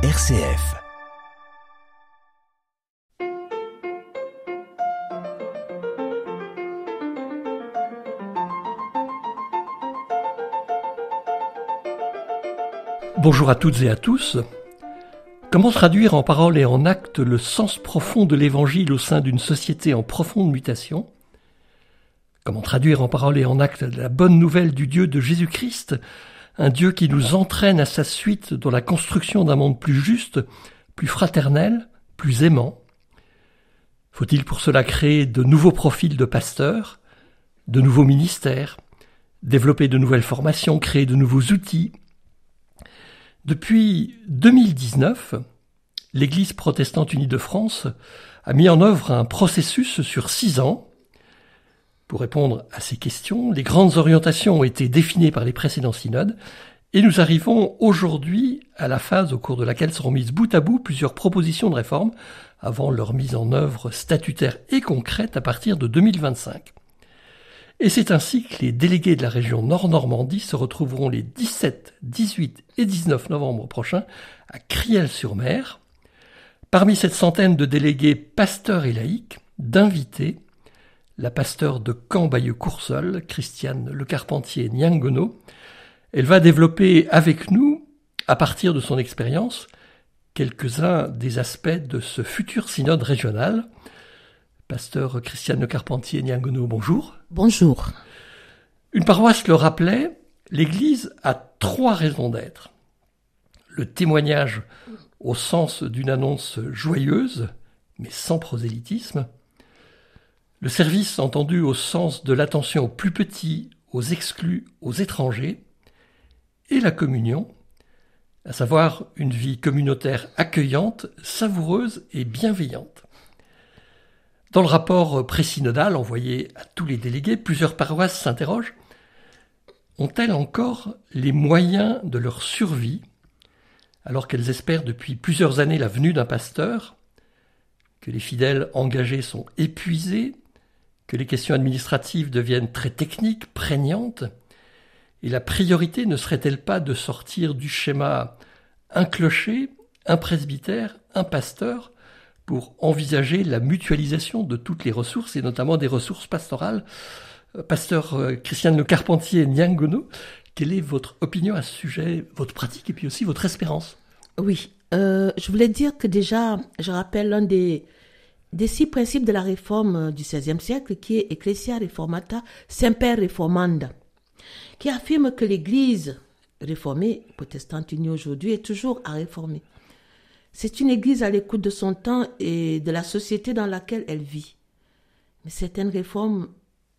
RCF. Bonjour à toutes et à tous. Comment traduire en paroles et en actes le sens profond de l'Évangile au sein d'une société en profonde mutation? Comment traduire en paroles et en actes la bonne nouvelle du Dieu de Jésus-Christ, un Dieu qui nous entraîne à sa suite dans la construction d'un monde plus juste, plus fraternel, plus aimant Faut-il pour cela créer de nouveaux profils de pasteurs, de nouveaux ministères, développer de nouvelles formations, créer de nouveaux outils? Depuis 2019, l'Église protestante unie de France a mis en œuvre un processus sur six ans. Pour répondre à ces questions, les grandes orientations ont été définies par les précédents synodes et nous arrivons aujourd'hui à la phase au cours de laquelle seront mises bout à bout plusieurs propositions de réforme avant leur mise en œuvre statutaire et concrète à partir de 2025. Et c'est ainsi que les délégués de la région Nord-Normandie se retrouveront les 17, 18 et 19 novembre prochains à Criel-sur-Mer. Parmi cette centaine de délégués pasteurs et laïcs, d'invités, la pasteur de Camp-Bayeux-Coursol, Christiane Le Carpentier Niangono, elle va développer avec nous, à partir de son expérience, quelques-uns des aspects de ce futur synode régional, Pasteur Christiane Carpentier Niangono, bonjour. Bonjour. Une paroisse le rappelait, l'Église a trois raisons d'être. Le témoignage au sens d'une annonce joyeuse, mais sans prosélytisme. Le service entendu au sens de l'attention aux plus petits, aux exclus, aux étrangers. Et la communion, à savoir une vie communautaire accueillante, savoureuse et bienveillante. Dans le rapport présynodal envoyé à tous les délégués, plusieurs paroisses s'interrogent ont-elles encore les moyens de leur survie alors qu'elles espèrent depuis plusieurs années la venue d'un pasteur, que les fidèles engagés sont épuisés, que les questions administratives deviennent très techniques, prégnantes, et la priorité ne serait-elle pas de sortir du schéma un clocher, un presbytère, un pasteur, pour envisager la mutualisation de toutes les ressources et notamment des ressources pastorales? Euh, pasteur euh, Christiane Le Carpentier Nyangono, quelle est votre opinion à ce sujet, votre pratique et puis aussi votre espérance? Oui, euh, je voulais dire que déjà, je rappelle l'un des, des six principes de la réforme du XVIe siècle qui est Ecclesia Reformata Semper Reformanda, qui affirme que l'Église réformée, protestante unie aujourd'hui, est toujours à réformer. C'est une église à l'écoute de son temps et de la société dans laquelle elle vit. Mais certaines réformes,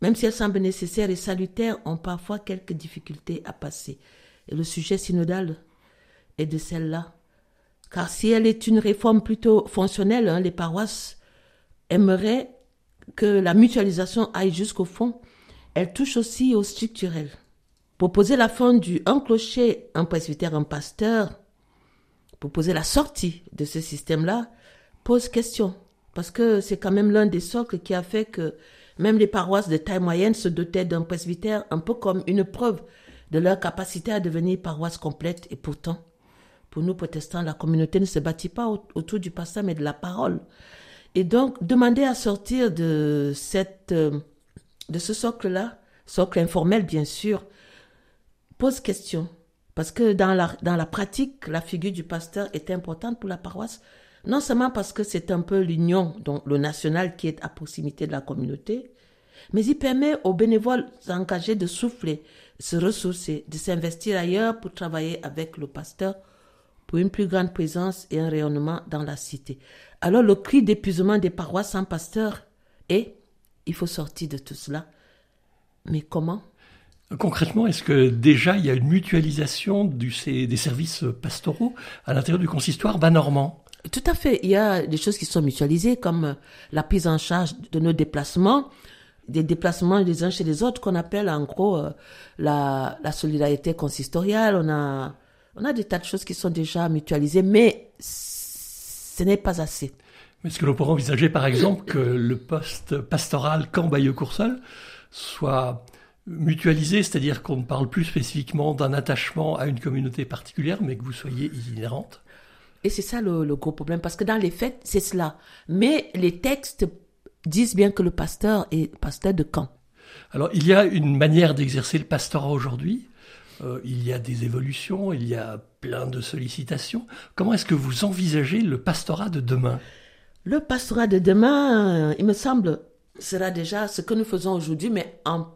même si elles semblent nécessaires et salutaires, ont parfois quelques difficultés à passer. Et le sujet synodal est de celle-là. Car si elle est une réforme plutôt fonctionnelle, hein, les paroisses aimeraient que la mutualisation aille jusqu'au fond. Elle touche aussi au structurel. Proposer la fin du un clocher, un presbytère, un pasteur, pour poser la sortie de ce système-là pose question. Parce que c'est quand même l'un des socles qui a fait que même les paroisses de taille moyenne se dotaient d'un presbytère un peu comme une preuve de leur capacité à devenir paroisse complète. Et pourtant, pour nous protestants, la communauté ne se bâtit pas autour du pasteur, mais de la parole. Et donc, demander à sortir de cette, euh, de ce socle-là, socle informel bien sûr, pose question. Parce que dans la, dans la pratique, la figure du pasteur est importante pour la paroisse, non seulement parce que c'est un peu l'union, donc le national qui est à proximité de la communauté, mais il permet aux bénévoles engagés de souffler, de se ressourcer, de s'investir ailleurs pour travailler avec le pasteur pour une plus grande présence et un rayonnement dans la cité. Alors le cri d'épuisement des paroisses sans pasteur est, il faut sortir de tout cela. Mais comment? Concrètement, est-ce que déjà il y a une mutualisation du, des services pastoraux à l'intérieur du consistoire bas normand Tout à fait. Il y a des choses qui sont mutualisées, comme la prise en charge de nos déplacements, des déplacements des uns chez les autres, qu'on appelle en gros euh, la, la solidarité consistoriale. On a, on a des tas de choses qui sont déjà mutualisées, mais ce n'est pas assez. Est-ce que l'on pourrait envisager, par exemple, que le poste pastoral Camp-Bayeux-Coursol soit mutualisé, c'est-à-dire qu'on ne parle plus spécifiquement d'un attachement à une communauté particulière, mais que vous soyez itinérante? Et c'est ça le, le, gros problème, parce que dans les faits, c'est cela. Mais les textes disent bien que le pasteur est pasteur de camp. Alors, il y a une manière d'exercer le pastorat aujourd'hui. Euh, il y a des évolutions, il y a plein de sollicitations. Comment est-ce que vous envisagez le pastorat de demain? Le pastorat de demain, euh, il me semble, sera déjà ce que nous faisons aujourd'hui, mais en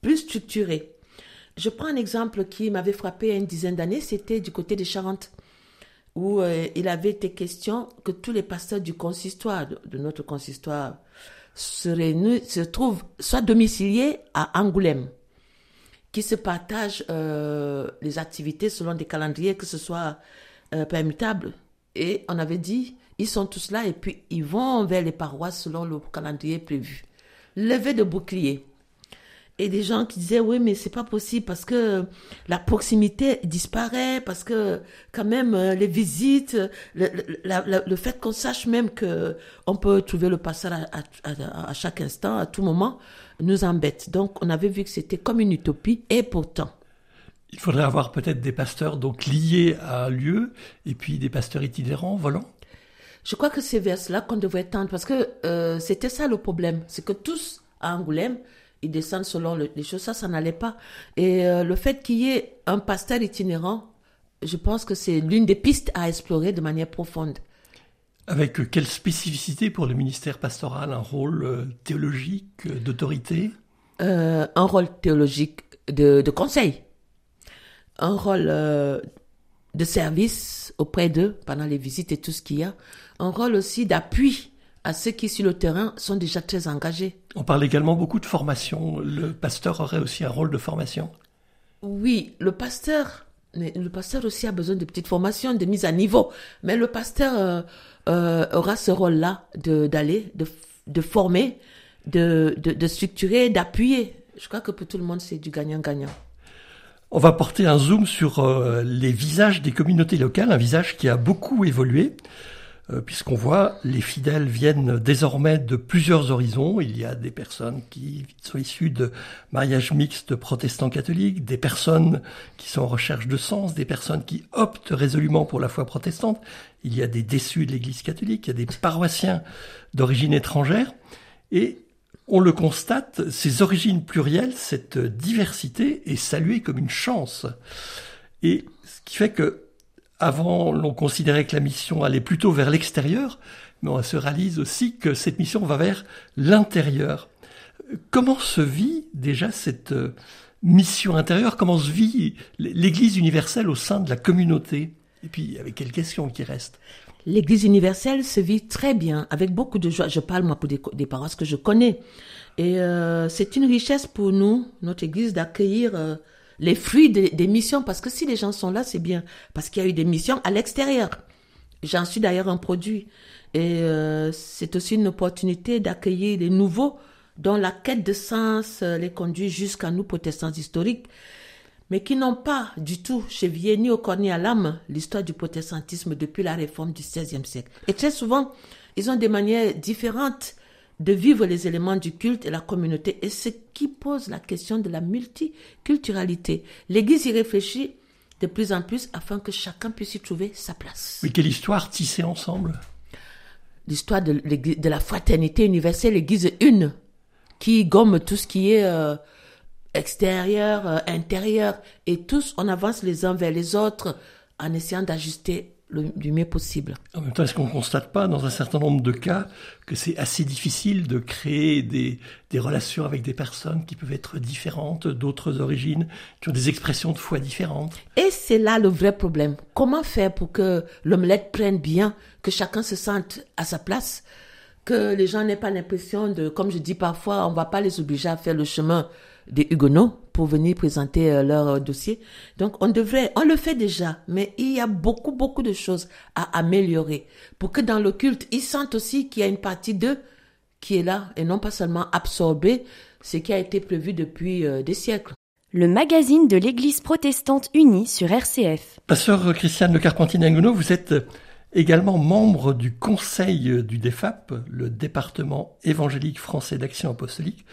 plus structuré. Je prends un exemple qui m'avait frappé il y a une dizaine d'années, c'était du côté des Charentes, où euh, il avait été question que tous les pasteurs du consistoire, de, notre consistoire, seraient, se trouvent soit domiciliés à Angoulême, qui se partagent euh, les activités selon des calendriers, que ce soit euh, permutable. Et on avait dit, ils sont tous là et puis ils vont vers les paroisses selon le calendrier prévu. Levé de bouclier et des gens qui disaient oui mais c'est pas possible parce que la proximité disparaît parce que quand même euh, les visites le, fait qu'on sache même que on peut trouver le à, à, à, chaque instant à tout moment nous embête donc on avait vu que c'était comme une utopie et pourtant il faudrait avoir peut-être des pasteurs donc liés à un lieu et puis des pasteurs itinérants volants je crois que c'est vers cela qu'on devrait tendre parce que euh, c'était ça le problème c'est que tous à Angoulême ils descendent selon les choses. Ça, ça n'allait pas. Et euh, le fait qu'il y ait un pasteur itinérant, je pense que c'est l'une des pistes à explorer de manière profonde. Avec quelle spécificité pour le ministère pastoral Un rôle euh, théologique, euh, d'autorité? Un rôle théologique de, de conseil. Un rôle de service auprès d'eux pendant les visites et tout ce qu'il y a. Un rôle aussi d'appui à ceux qui sur le terrain sont déjà très engagés. On parle également beaucoup de formation. Le pasteur aurait aussi un rôle de formation? Oui, le pasteur, mais le pasteur aussi a besoin de petites formations, de mise à niveau. Mais le pasteur euh, euh, aura ce rôle-là d'aller, de, de, former, de, de, de structurer, d'appuyer. Je crois que pour tout le monde, c'est du gagnant-gagnant. On va porter un zoom sur euh, les visages des communautés locales, un visage qui a beaucoup évolué. Euh, puisqu'on voit les fidèles viennent désormais de plusieurs horizons. Il y a des personnes qui sont issues de mariages mixtes protestants catholiques, des personnes qui sont en recherche de sens, des personnes qui optent résolument pour la foi protestante. Il y a des déçus de l'Église catholique, il y a des paroissiens d'origine étrangère. Et on le constate, ces origines plurielles, cette diversité est saluée comme une chance. Et ce qui fait que avant, l'on considérait que la mission allait plutôt vers l'extérieur, mais on se réalise aussi que cette mission va vers l'intérieur. Comment se vit déjà cette euh, mission intérieure? Comment se vit l'Église universelle au sein de la communauté? Et puis, avec quelles questions qui restent? L'Église universelle se vit très bien, avec beaucoup de joie. Je parle, moi, pour des, paroisses que je connais. Et euh, c'est une richesse pour nous, notre Église, d'accueillir... Euh, les fruits des, missions, parce que si les gens sont là, c'est bien, parce qu'il y a eu des missions à l'extérieur. J'en suis d'ailleurs un produit. Et euh, c'est aussi une opportunité d'accueillir les nouveaux dont la quête de sens euh, les conduit jusqu'à nous, protestants historiques, mais qui n'ont pas du tout chez ni au corps ni à l'âme l'histoire du protestantisme depuis la réforme du XVIe siècle. Et très souvent, ils ont des manières différentes de vivre les éléments du culte et la communauté, et ce qui pose la question de la multiculturalité. L'Église y réfléchit de plus en plus afin que chacun puisse y trouver sa place. Mais quelle histoire tissée ensemble L'histoire de, de, la fraternité universelle, l'Église une, qui gomme tout ce qui est euh, extérieur, euh, intérieur, et tous on avance les uns vers les autres en essayant d'ajuster du mieux possible. En même temps, est-ce qu'on ne constate pas dans un certain nombre de cas que c'est assez difficile de créer des, des, relations avec des personnes qui peuvent être différentes, d'autres origines, qui ont des expressions de foi différentes? Et c'est là le vrai problème. Comment faire pour que l'omelette prenne bien, que chacun se sente à sa place, que les gens n'aient pas l'impression de, comme je dis parfois, on ne va pas les obliger à faire le chemin des Huguenots pour venir présenter euh, leur euh, dossier. Donc on devrait, on le fait déjà, mais il y a beaucoup, beaucoup de choses à améliorer pour que dans le culte, ils sentent aussi qu'il y a une partie d'eux qui est là et non pas seulement absorber ce qui a été prévu depuis euh, des siècles. Le magazine de l'Église protestante unie sur RCF. Pasteur Christiane Le Carpentier vous êtes également membre du conseil du DEFAP, le département évangélique français d'action apostolique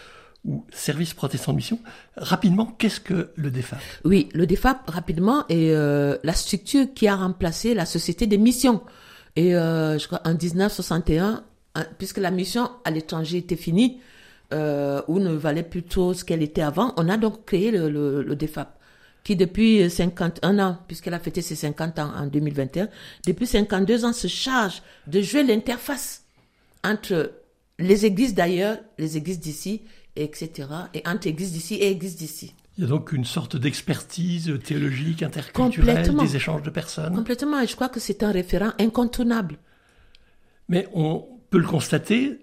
ou Service protestant de mission. Rapidement, qu'est-ce que le DEFAP Oui, le DEFAP, rapidement, est euh, la structure qui a remplacé la Société des missions. Et euh, je crois en 1961, hein, puisque la mission à l'étranger était finie, euh, ou ne valait plus trop ce qu'elle était avant, on a donc créé le, le, le DEFAP qui depuis 51 ans, puisqu'elle a fêté ses 50 ans en 2021, depuis 52 ans se charge de jouer l'interface entre les églises d'ailleurs, les églises d'ici, etc., et entre églises d'ici et églises d'ici. Il y a donc une sorte d'expertise théologique, interculturelle, des échanges de personnes. Complètement, et je crois que c'est un référent incontournable. Mais on peut le constater,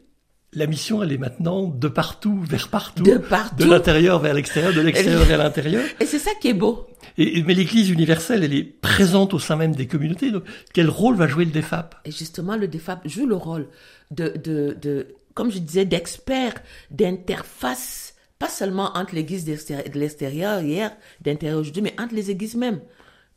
la mission, elle est maintenant de partout, vers partout. De partout. De l'intérieur vers l'extérieur, de l'extérieur vers l'intérieur. Et c'est ça qui est beau. Et, mais l'Église universelle, elle est présente au sein même des communautés. Donc, quel rôle va jouer le DEFAP Et justement, le DEFAP joue le rôle de, de, de comme je disais, d'expert, d'interface, pas seulement entre l'Église de l'extérieur hier, d'intérieur aujourd'hui, mais entre les églises même.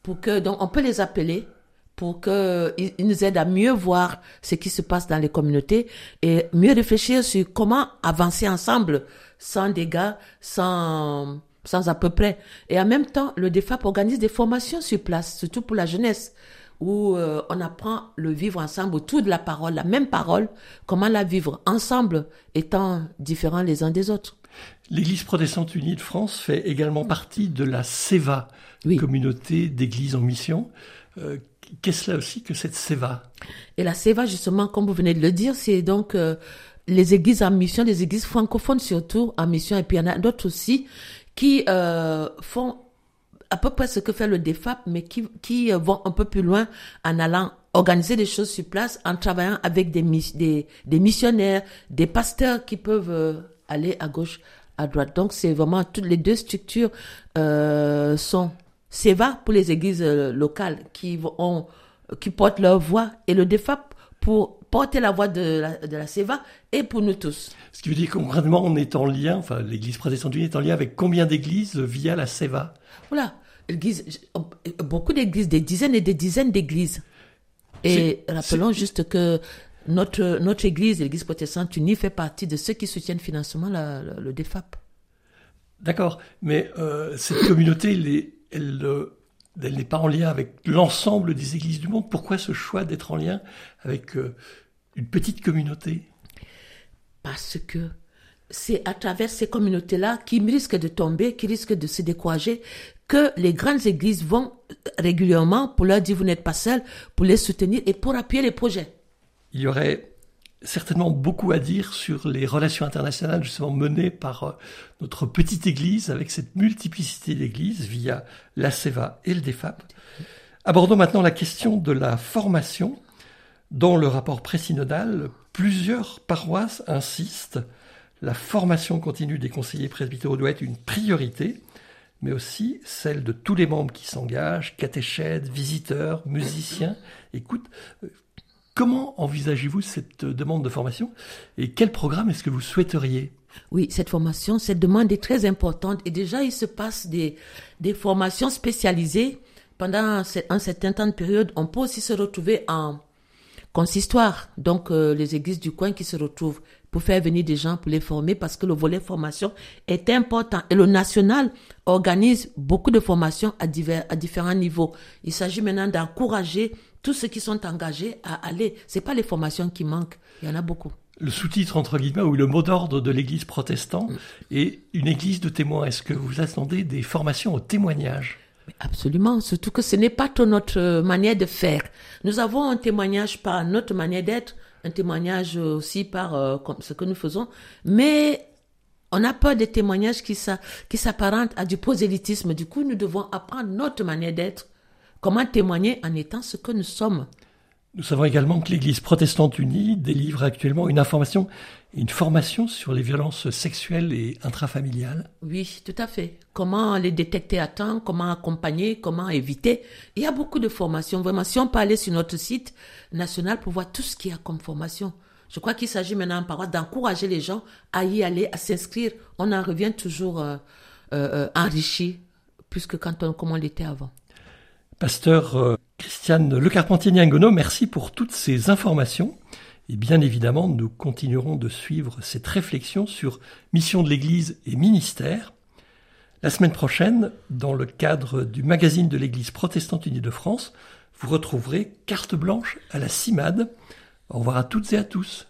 Pour que, donc, on peut les appeler pour qu'ils nous aident à mieux voir ce qui se passe dans les communautés et mieux réfléchir sur comment avancer ensemble sans dégâts, sans, sans à peu près. Et en même temps, le DEFAP organise des formations sur place, surtout pour la jeunesse, où euh, on apprend le vivre ensemble autour de la parole, la même parole, comment la vivre ensemble, étant différents les uns des autres. L'Église protestante unie de France fait également partie de la SEVA, communauté d'églises en mission. Euh, Qu'est-ce là aussi que cette SEVA? Et la SEVA, justement, comme vous venez de le dire, c'est donc euh, les églises en mission, les églises francophones surtout en mission, et puis il y en a d'autres aussi qui font à peu près ce que fait le DEFAP, mais qui, qui euh, vont un peu plus loin en allant organiser des choses sur place, en travaillant avec des, des, des missionnaires, des pasteurs qui peuvent euh, aller à gauche, à droite. Donc c'est vraiment toutes les deux structures euh, sont SEVA pour les églises euh, locales qui, ont, qui portent leur voix et le DEFAP pour porter la voix de la, de la SEVA et pour nous tous. Ce qui veut dire concrètement, on est en lien, enfin l'église protestante unie est en lien avec combien d'églises via la SEVA Voilà, beaucoup d'églises, des dizaines et des dizaines d'églises. Et rappelons juste que notre, notre église, l'église protestante unie, fait partie de ceux qui soutiennent financièrement le DEFAP. D'accord, mais euh, cette communauté, euh, elle, n'est pas en lien avec l'ensemble des églises du monde. Pourquoi ce choix d'être en lien avec euh, une petite communauté? Parce que c'est à travers ces communautés-là qui risquent de tomber, qui risquent de se décourager, que les grandes églises vont régulièrement pour leur dire vous n'êtes pas seuls, pour les soutenir et pour appuyer les projets. Il y aurait certainement beaucoup à dire sur les relations internationales justement menées par euh, notre petite Église avec cette multiplicité d'églises via la CEVA et le DEFAP. Abordons maintenant la question de la formation. Dans le rapport présynodal, plusieurs paroisses insistent la formation continue des conseillers presbytéraux doit être une priorité, mais aussi celle de tous les membres qui s'engagent, catéchètes, visiteurs, musiciens. Écoute, Comment envisagez-vous cette demande de formation et quel programme est-ce que vous souhaiteriez? Oui, cette formation, cette demande est très importante et déjà il se passe des, des formations spécialisées pendant un certain temps de période. On peut aussi se retrouver en consistoire, donc euh, les églises du coin qui se retrouvent pour faire venir des gens pour les former parce que le volet formation est important et le national organise beaucoup de formations à divers à différents niveaux. Il s'agit maintenant d'encourager tous ceux qui sont engagés à aller. C'est pas les formations qui manquent, il y en a beaucoup. Le sous-titre entre guillemets ou le mot d'ordre de l'Église protestante mm. est une Église de témoins. Est-ce que vous attendez des formations au témoignage? Absolument, surtout que ce n'est pas notre manière de faire. Nous avons un témoignage par notre manière d'être, un témoignage aussi par euh, ce que nous faisons, mais on a peur des témoignages qui s'apparentent à du prosélytisme. Du coup, nous devons apprendre notre manière d'être Comment témoigner en étant ce que nous sommes Nous savons également que l'Église protestante unie délivre actuellement une information et une formation sur les violences sexuelles et intrafamiliales. Oui, tout à fait. Comment les détecter à temps, comment accompagner, comment éviter. Il y a beaucoup de formations. Vraiment, si on peut aller sur notre site national pour voir tout ce qu'il y a comme formation. Je crois qu'il s'agit maintenant en d'encourager les gens à y aller, à s'inscrire. On en revient toujours euh, euh, euh, enrichi, plus que quand on, comme on l'était avant. Pasteur Christiane Le Carpentier Niangono, merci pour toutes ces informations Et bien évidemment, nous continuerons de suivre cette réflexion sur mission de l'Église et ministère. La semaine prochaine, dans le cadre du magazine de l'Église protestante unie de France, vous retrouverez carte blanche à la CIMAD. Au revoir à toutes et à tous.